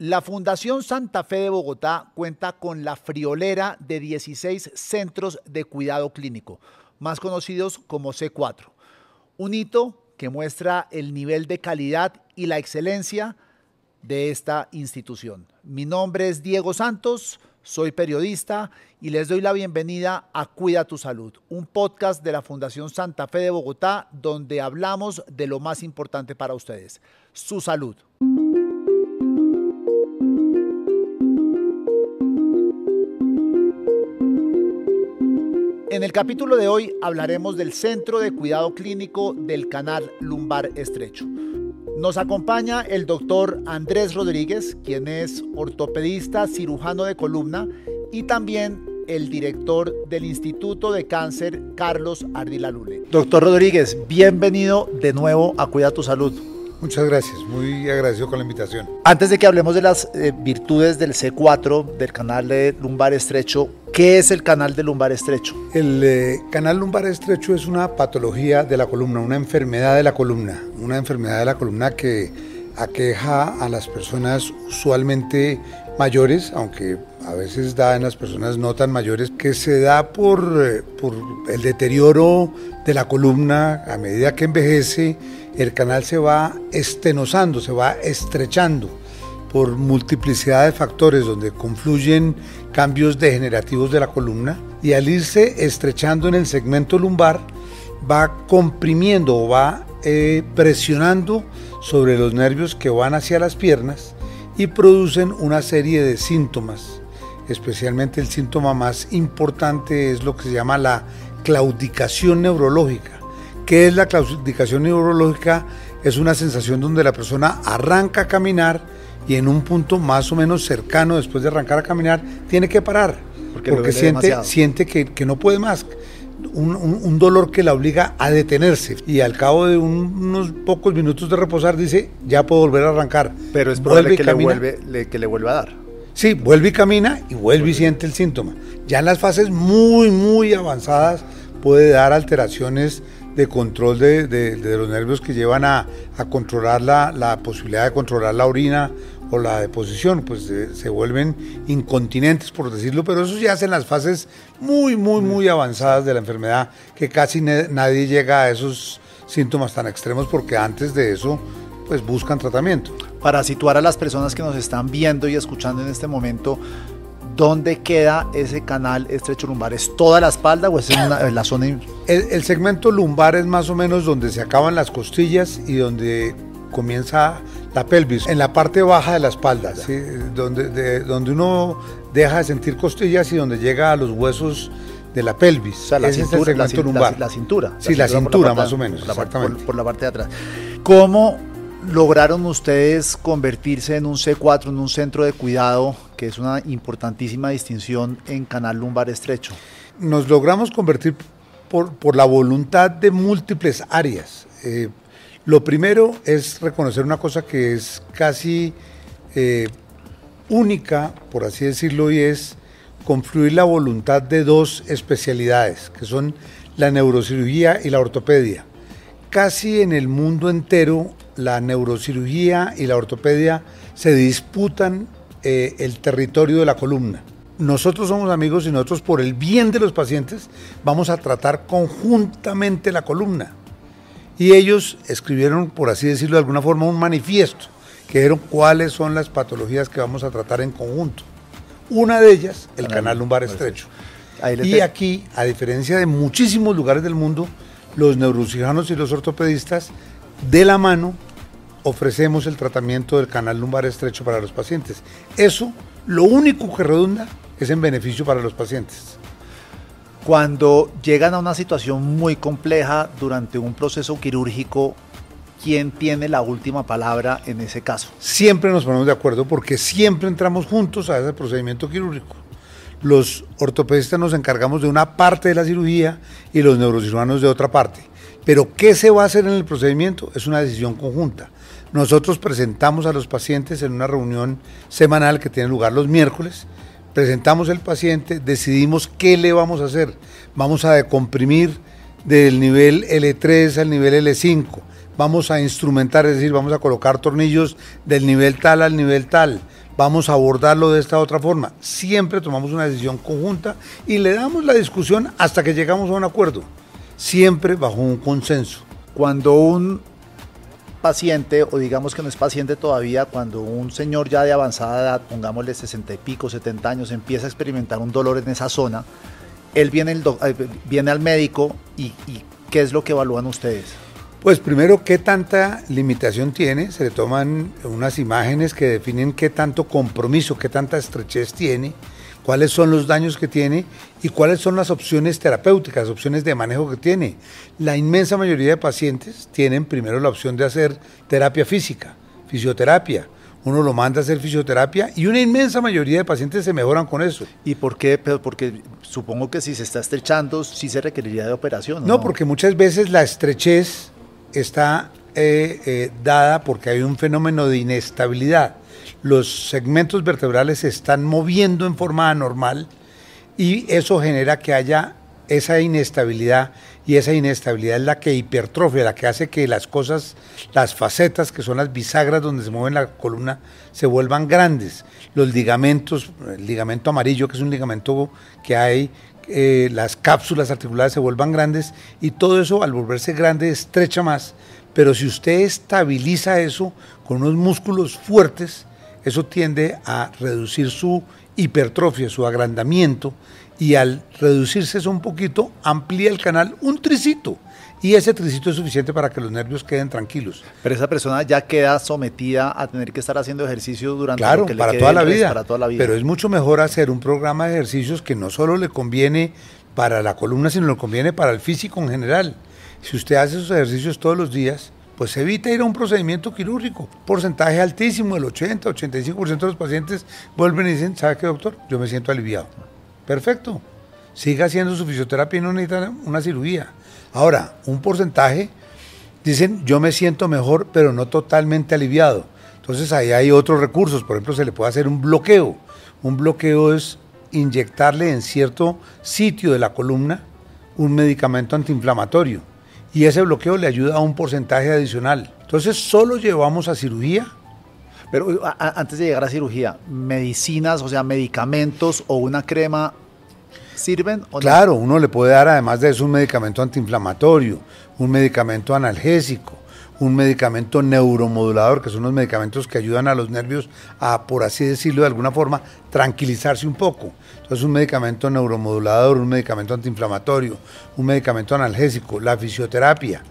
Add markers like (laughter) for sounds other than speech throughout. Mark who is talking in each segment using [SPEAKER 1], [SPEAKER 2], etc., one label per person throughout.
[SPEAKER 1] La Fundación Santa Fe de Bogotá cuenta con la friolera de 16 centros de cuidado clínico, más conocidos como C4. Un hito que muestra el nivel de calidad y la excelencia de esta institución. Mi nombre es Diego Santos, soy periodista y les doy la bienvenida a Cuida tu Salud, un podcast de la Fundación Santa Fe de Bogotá donde hablamos de lo más importante para ustedes, su salud. En el capítulo de hoy hablaremos del Centro de Cuidado Clínico del Canal Lumbar Estrecho. Nos acompaña el doctor Andrés Rodríguez, quien es ortopedista cirujano de columna y también el director del Instituto de Cáncer, Carlos Ardila Lule. Doctor Rodríguez, bienvenido de nuevo a Cuida tu Salud.
[SPEAKER 2] Muchas gracias, muy agradecido con la invitación.
[SPEAKER 1] Antes de que hablemos de las eh, virtudes del C4, del canal de lumbar estrecho, ¿qué es el canal de lumbar estrecho?
[SPEAKER 2] El eh, canal lumbar estrecho es una patología de la columna, una enfermedad de la columna, una enfermedad de la columna que aqueja a las personas usualmente mayores, aunque a veces da en las personas no tan mayores, que se da por, eh, por el deterioro de la columna a medida que envejece el canal se va estenosando, se va estrechando por multiplicidad de factores donde confluyen cambios degenerativos de la columna y al irse estrechando en el segmento lumbar va comprimiendo o va eh, presionando sobre los nervios que van hacia las piernas y producen una serie de síntomas. Especialmente el síntoma más importante es lo que se llama la claudicación neurológica ¿Qué es la claudicación neurológica? Es una sensación donde la persona arranca a caminar y en un punto más o menos cercano después de arrancar a caminar tiene que parar porque, siente, siente que, no puede más. Un, dolor que la obliga a detenerse y al cabo de unos pocos minutos de reposar dice ya puedo volver a arrancar.
[SPEAKER 1] Pero es probable que, le vuelve, que le vuelva a dar.
[SPEAKER 2] Sí, vuelve y camina y vuelve y siente el síntoma. Ya en las fases muy, muy avanzadas puede dar alteraciones de control de, los nervios que llevan a, controlar la, posibilidad de controlar la orina o la deposición, pues se vuelven incontinentes, por decirlo, pero eso ya hacen las fases muy, muy, muy avanzadas de la enfermedad, que casi nadie llega a esos síntomas tan extremos porque antes de eso, pues buscan tratamiento.
[SPEAKER 1] Para situar a las personas que nos están viendo y escuchando en este momento, ¿Dónde queda ese canal estrecho lumbar? ¿Es toda la espalda o es en, la zona?
[SPEAKER 2] El, segmento lumbar es más o menos donde se acaban las costillas y donde comienza la pelvis, en la parte baja de la espalda, donde, donde uno deja de sentir costillas y donde llega a los huesos de la pelvis.
[SPEAKER 1] O sea, la cintura, la, lumbar. La, cintura.
[SPEAKER 2] Sí, la cintura, más o menos,
[SPEAKER 1] exactamente. por, la parte de atrás. ¿Cómo lograron ustedes convertirse en un C4, en un centro de cuidado, que es una importantísima distinción en canal lumbar estrecho?
[SPEAKER 2] Nos logramos convertir por, por la voluntad de múltiples áreas. Eh, lo primero es reconocer una cosa que es casi eh, única, por así decirlo, y es confluir la voluntad de dos especialidades, que son la neurocirugía y la ortopedia. Casi en el mundo entero la neurocirugía y la ortopedia se disputan eh, el territorio de la columna. Nosotros somos amigos y nosotros por el bien de los pacientes vamos a tratar conjuntamente la columna. Y ellos escribieron, por así decirlo de alguna forma, un manifiesto que dijeron cuáles son las patologías que vamos a tratar en conjunto. Una de ellas, el canal lumbar estrecho. Y aquí, a diferencia de muchísimos lugares del mundo, los neurocirujanos y los ortopedistas de la mano ofrecemos el tratamiento del canal lumbar estrecho para los pacientes. Eso, lo único que redunda es en beneficio para los pacientes.
[SPEAKER 1] Cuando llegan a una situación muy compleja durante un proceso quirúrgico, ¿quién tiene la última palabra en ese caso?
[SPEAKER 2] Siempre nos ponemos de acuerdo porque siempre entramos juntos a ese procedimiento quirúrgico. Los ortopedistas nos encargamos de una parte de la cirugía y los neurocirujanos de otra parte. Pero ¿qué se va a hacer en el procedimiento? Es una decisión conjunta. Nosotros presentamos a los pacientes en una reunión semanal que tiene lugar los miércoles, presentamos el paciente, decidimos qué le vamos a hacer. Vamos a decomprimir del nivel L3 al nivel L5, vamos a instrumentar, es decir, vamos a colocar tornillos del nivel tal al nivel tal, vamos a abordarlo de esta otra forma. Siempre tomamos una decisión conjunta y le damos la discusión hasta que llegamos a un acuerdo, siempre bajo un consenso.
[SPEAKER 1] Cuando un paciente, o digamos que no es paciente todavía, cuando un señor ya de avanzada edad, pongámosle 60 y pico, 70 años, empieza a experimentar un dolor en esa zona, él viene, el eh, viene al médico y, y ¿qué es lo que evalúan ustedes?
[SPEAKER 2] Pues primero, ¿qué tanta limitación tiene? Se le toman unas imágenes que definen qué tanto compromiso, qué tanta estrechez tiene, cuáles son los daños que tiene y cuáles son las opciones terapéuticas, opciones de manejo que tiene. La inmensa mayoría de pacientes tienen primero la opción de hacer terapia física, fisioterapia. Uno lo manda a hacer fisioterapia y una inmensa mayoría de pacientes se mejoran con eso.
[SPEAKER 1] ¿Y por qué? Porque supongo que si se está estrechando, sí se requeriría de operación.
[SPEAKER 2] no, porque muchas veces la estrechez está eh, eh, dada porque hay un fenómeno de inestabilidad. Los segmentos vertebrales se están moviendo en forma anormal y eso genera que haya esa inestabilidad y esa inestabilidad es la que hipertrofia, la que hace que las cosas, las facetas que son las bisagras donde se mueve la columna se vuelvan grandes. Los ligamentos, el ligamento amarillo que es un ligamento que hay eh, las cápsulas articulares se vuelvan grandes y todo eso al volverse grande estrecha más. Pero si usted estabiliza eso con unos músculos fuertes, eso tiende a reducir su hipertrofia, su agrandamiento, y al reducirse eso un poquito, amplía el canal un tricito y ese tricito es suficiente para que los nervios queden tranquilos.
[SPEAKER 1] Pero esa persona ya queda sometida a tener que estar haciendo ejercicio durante
[SPEAKER 2] claro,
[SPEAKER 1] lo que
[SPEAKER 2] para,
[SPEAKER 1] le
[SPEAKER 2] toda la vida, para toda la vida. Pero es mucho mejor hacer un programa de ejercicios que no solo le conviene para la columna, sino le conviene para el físico en general. Si usted hace esos ejercicios todos los días, pues evita ir a un procedimiento quirúrgico. Porcentaje altísimo, el 80, 85% de los pacientes vuelven y dicen, ¿sabe qué, doctor? Yo me siento aliviado. Perfecto. Siga haciendo su fisioterapia y no necesita una cirugía. Ahora, un porcentaje dicen, yo me siento mejor, pero no totalmente aliviado. Entonces ahí hay otros recursos, por ejemplo, se le puede hacer un bloqueo. Un bloqueo es inyectarle en cierto sitio de la columna un medicamento antiinflamatorio y ese bloqueo le ayuda a un porcentaje adicional. Entonces solo llevamos a cirugía.
[SPEAKER 1] Pero antes de llegar a cirugía, medicinas, o sea, medicamentos o una crema ¿Sirven o
[SPEAKER 2] Claro, uno le puede dar además de eso un medicamento antiinflamatorio, un medicamento analgésico, un medicamento neuromodulador, que son los medicamentos que ayudan a los nervios a, por así decirlo de alguna forma, tranquilizarse un poco. Entonces un medicamento neuromodulador, un medicamento antiinflamatorio, un medicamento analgésico, la fisioterapia,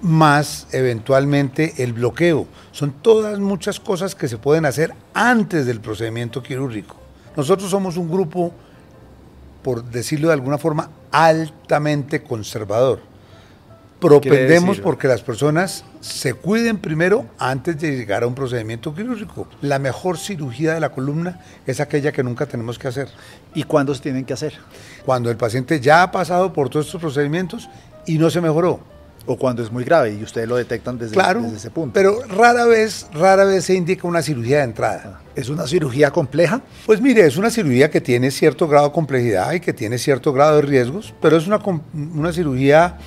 [SPEAKER 2] más eventualmente el bloqueo. Son todas muchas cosas que se pueden hacer antes del procedimiento quirúrgico. Nosotros somos un grupo por decirlo de alguna forma, altamente conservador. Propendemos porque las personas se cuiden primero antes de llegar a un procedimiento quirúrgico. La mejor cirugía de la columna es aquella que nunca tenemos que hacer.
[SPEAKER 1] ¿Y cuándo se tienen que hacer?
[SPEAKER 2] Cuando el paciente ya ha pasado por todos estos procedimientos y no se mejoró.
[SPEAKER 1] O cuando es muy grave y ustedes lo detectan desde, desde ese punto.
[SPEAKER 2] Pero rara vez, rara vez se indica una cirugía de entrada.
[SPEAKER 1] Ah, ¿Es una cirugía compleja?
[SPEAKER 2] Pues mire, es una cirugía que tiene cierto grado de complejidad y que tiene cierto grado de riesgos, pero es una, una cirugía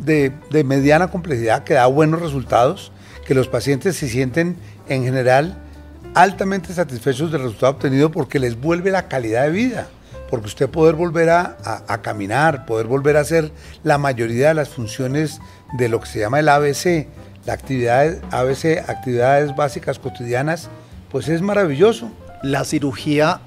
[SPEAKER 2] de, de mediana complejidad que da buenos resultados, que los pacientes se sienten en general altamente satisfechos del resultado obtenido porque les vuelve la calidad de vida porque usted poder volver a, a, caminar, poder volver a hacer la mayoría de las funciones de lo que se llama el ABC, la actividad ABC, actividades básicas cotidianas, pues es maravilloso.
[SPEAKER 1] ¿La cirugía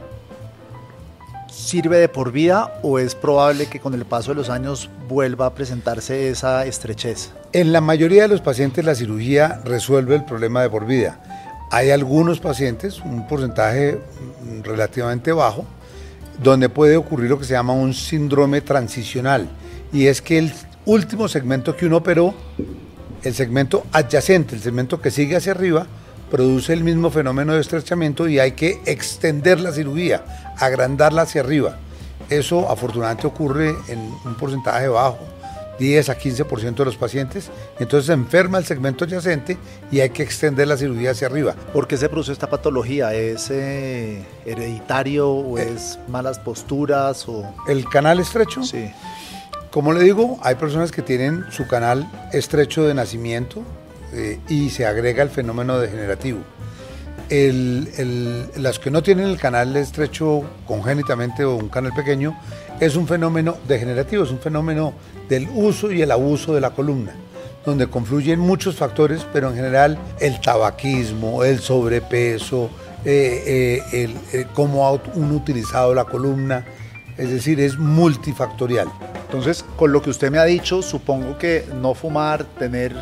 [SPEAKER 1] sirve de por vida o es probable que con el paso de los años vuelva a presentarse esa estrechez?
[SPEAKER 2] En la mayoría de los pacientes la cirugía resuelve el problema de por vida. Hay algunos pacientes, un porcentaje relativamente bajo, donde puede ocurrir lo que se llama un síndrome transicional, y es que el último segmento que uno operó, el segmento adyacente, el segmento que sigue hacia arriba, produce el mismo fenómeno de estrechamiento y hay que extender la cirugía, agrandarla hacia arriba. Eso afortunadamente ocurre en un porcentaje bajo 10 a 15% de los pacientes, entonces se enferma el segmento adyacente y hay que extender la cirugía hacia arriba.
[SPEAKER 1] ¿Por qué se produce esta patología? ¿Es eh, hereditario o eh. es malas posturas? O...
[SPEAKER 2] ¿El canal estrecho?
[SPEAKER 1] Sí.
[SPEAKER 2] Como le digo, hay personas que tienen su canal estrecho de nacimiento eh, y se agrega el fenómeno degenerativo. Las que no tienen el canal estrecho congénitamente o un canal pequeño, es un fenómeno degenerativo, es un fenómeno del uso y el abuso de la columna, donde confluyen muchos factores, pero en general el tabaquismo, el sobrepeso, eh, eh, el, cómo ha uno utilizado la columna, es decir, es multifactorial.
[SPEAKER 1] Entonces, con lo que usted me ha dicho, supongo que no fumar, tener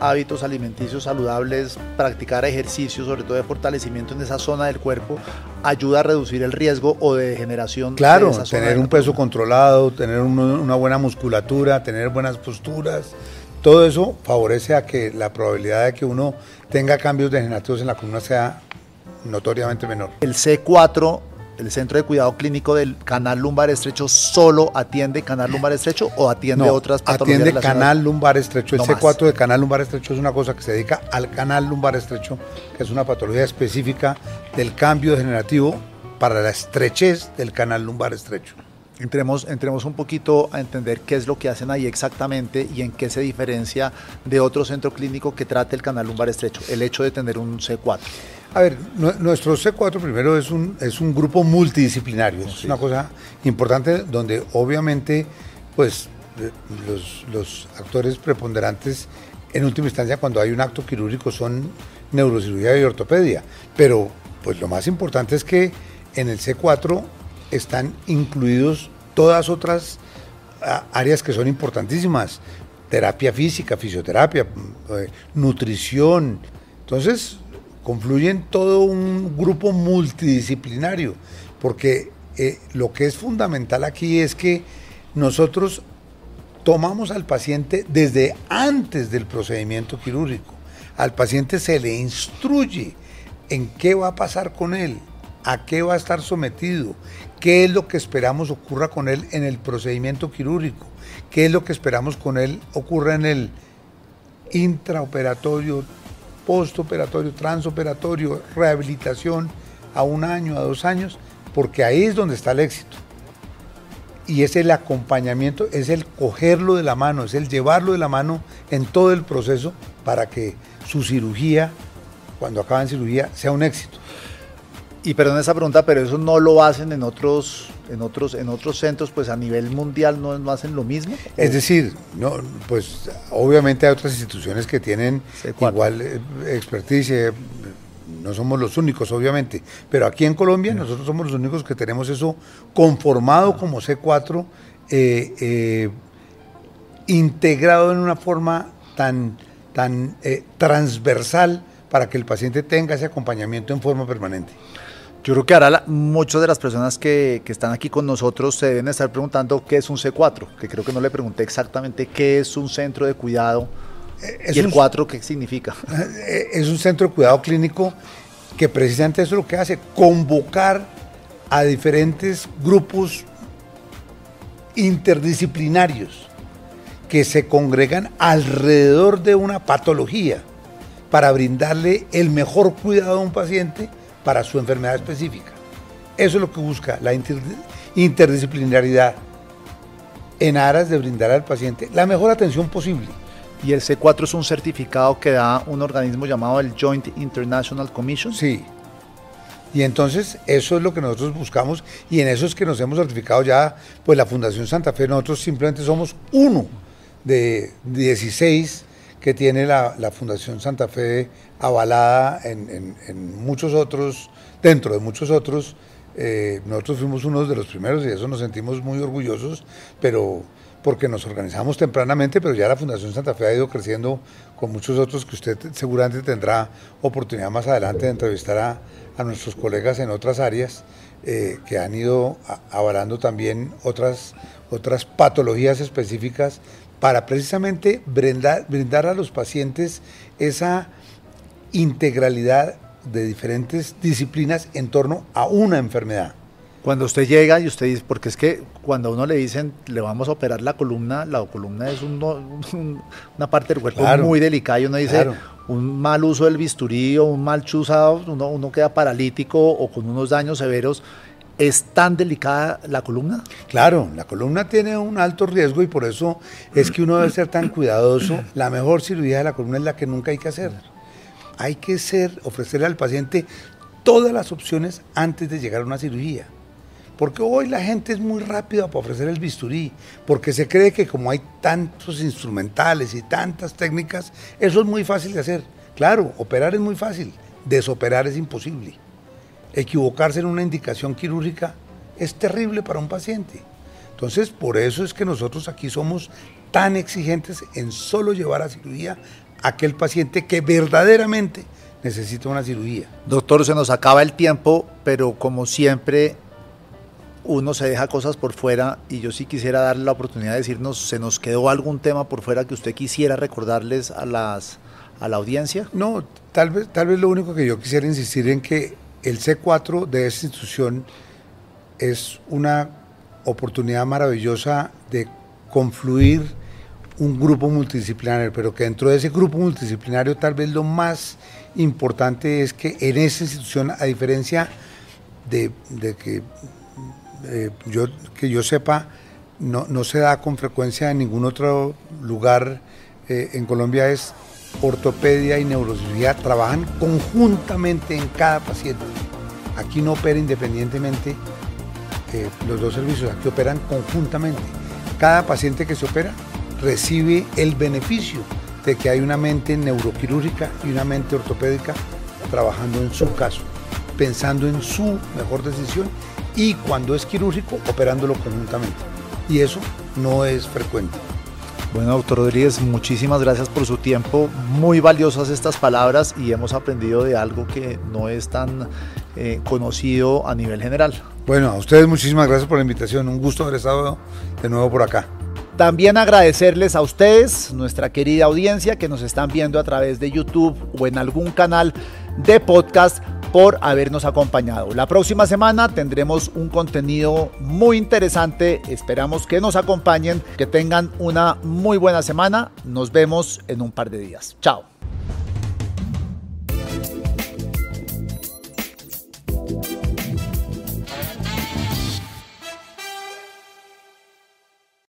[SPEAKER 1] hábitos alimenticios saludables, practicar ejercicio, sobre todo de fortalecimiento en esa zona del cuerpo, ayuda a reducir el riesgo o de degeneración.
[SPEAKER 2] Claro, tener un peso controlado, tener una buena musculatura, tener buenas posturas, todo eso favorece a que la probabilidad de que uno tenga cambios degenerativos en la columna sea notoriamente menor.
[SPEAKER 1] El C4 el centro de cuidado clínico del canal lumbar estrecho solo atiende canal lumbar estrecho o atiende otras
[SPEAKER 2] patologías? Atiende canal lumbar estrecho. El C4 de canal lumbar estrecho es una cosa que se dedica al canal lumbar estrecho, que es una patología específica del cambio degenerativo para la estrechez del canal lumbar estrecho.
[SPEAKER 1] Entremos, entremos un poquito a entender qué es lo que hacen ahí exactamente y en qué se diferencia de otro centro clínico que trate el canal lumbar estrecho, el hecho de tener un C4.
[SPEAKER 2] A ver, nuestro C4 primero es un, es un grupo multidisciplinario, es una cosa importante donde obviamente pues eh, los, los actores preponderantes en última instancia cuando hay un acto quirúrgico son neurocirugía y ortopedia, pero pues lo más importante es que en el C4 están incluidos todas otras áreas que son importantísimas, terapia física, fisioterapia, eh, nutrición. Entonces, confluyen todo un grupo multidisciplinario, porque eh, lo que es fundamental aquí es que nosotros tomamos al paciente desde antes del procedimiento quirúrgico. Al paciente se le instruye en qué va a pasar con él, a qué va a estar sometido, qué es lo que esperamos ocurra con él en el procedimiento quirúrgico, qué es lo que esperamos con él ocurra en el intraoperatorio, postoperatorio, transoperatorio, rehabilitación a un año, a dos años, porque ahí es donde está el éxito. Y es el acompañamiento, es el cogerlo de la mano, es el llevarlo de la mano en todo el proceso para que su cirugía, cuando acaba en cirugía, sea un éxito.
[SPEAKER 1] Y perdón esa pregunta, pero eso no lo hacen en otros, en otros, en otros centros, pues a nivel mundial no, no hacen lo mismo.
[SPEAKER 2] Es decir, no, pues obviamente hay otras instituciones que tienen igual eh, experticia, no somos los únicos, obviamente, pero aquí en Colombia nosotros somos los únicos que tenemos eso conformado como C4, eh, eh, integrado en una forma tan, tan transversal para que el paciente tenga ese acompañamiento en forma permanente.
[SPEAKER 1] Yo creo que ahora muchas de las personas que, están aquí con nosotros se deben estar preguntando qué es un C4, que creo que no le pregunté exactamente qué es un centro de cuidado eh, y el 4 qué significa. (laughs)
[SPEAKER 2] Eh, es un centro de cuidado clínico que precisamente eso es lo que hace, convocar a diferentes grupos interdisciplinarios que se congregan alrededor de una patología para brindarle el mejor cuidado a un paciente para su enfermedad específica. Eso es lo que busca la interdisciplinaridad en aras de brindar al paciente la mejor atención posible.
[SPEAKER 1] ¿Y el C4 es un certificado que da un organismo llamado el Joint International Commission?
[SPEAKER 2] Sí. Y entonces eso es lo que nosotros buscamos y en eso es que nos hemos certificado ya, pues la Fundación Santa Fe, nosotros simplemente somos uno de 16 que tiene la, Fundación Santa Fe avalada en, muchos otros, dentro de muchos otros. Eh, nosotros fuimos uno de los primeros y eso nos sentimos muy orgullosos, pero porque nos organizamos tempranamente, pero ya la Fundación Santa Fe ha ido creciendo con muchos otros que usted seguramente tendrá oportunidad más adelante de entrevistar a, nuestros colegas en otras áreas eh, que han ido avalando también otras, otras patologías específicas para precisamente brindar, brindar a los pacientes esa integralidad de diferentes disciplinas en torno a una enfermedad.
[SPEAKER 1] Cuando usted llega y usted dice, porque es que cuando a uno le dicen le vamos a operar la columna, la columna es una parte del cuerpo muy delicada y uno dice un mal uso del bisturí o un mal chuzado, uno, uno queda paralítico o con unos daños severos ¿Es tan delicada la columna?
[SPEAKER 2] Claro, la columna tiene un alto riesgo y por eso es que uno debe ser tan cuidadoso. La mejor cirugía de la columna es la que nunca hay que hacer. hay que ser, ofrecerle al paciente todas las opciones antes de llegar a una cirugía. Porque hoy la gente es muy rápida para ofrecer el bisturí, porque se cree que como hay tantos instrumentales y tantas técnicas, eso es muy fácil de hacer. Claro, operar es muy fácil, desoperar es imposible. Equivocarse en una indicación quirúrgica es terrible para un paciente. Entonces, por eso es que nosotros aquí somos tan exigentes en solo llevar a cirugía a aquel paciente que verdaderamente necesita una cirugía.
[SPEAKER 1] Doctor, se nos acaba el tiempo, pero como siempre uno se deja cosas por fuera y yo sí quisiera darle la oportunidad de decirnos, ¿se nos quedó algún tema por fuera que usted quisiera recordarles a, las, a la audiencia?
[SPEAKER 2] No, tal vez, tal vez lo único que yo quisiera insistir en que el C4 de esta institución es una oportunidad maravillosa de confluir un grupo multidisciplinario, pero que dentro de ese grupo multidisciplinario tal vez lo más importante es que en esa institución, a diferencia de, que eh, yo, que yo sepa, no, no, se da con frecuencia en ningún otro lugar eh, en Colombia, es ortopedia y neurocirugía trabajan conjuntamente en cada paciente. Aquí no opera independientemente eh, los dos servicios, aquí operan conjuntamente. Cada paciente que se opera recibe el beneficio de que hay una mente neuroquirúrgica y una mente ortopédica trabajando en su caso, pensando en su mejor decisión y cuando es quirúrgico operándolo conjuntamente. Y eso no es frecuente.
[SPEAKER 1] Bueno, doctor Rodríguez, muchísimas gracias por su tiempo. Muy valiosas estas palabras y hemos aprendido de algo que no es tan eh, conocido a nivel general.
[SPEAKER 2] Bueno, a ustedes muchísimas gracias por la invitación. Un gusto haber estado de nuevo por acá.
[SPEAKER 1] También agradecerles a ustedes, nuestra querida audiencia, que nos están viendo a través de YouTube o en algún canal de podcast por habernos acompañado. La próxima semana tendremos un contenido muy interesante. Esperamos que nos acompañen, que tengan una muy buena semana. Nos vemos en un par de días. Chao.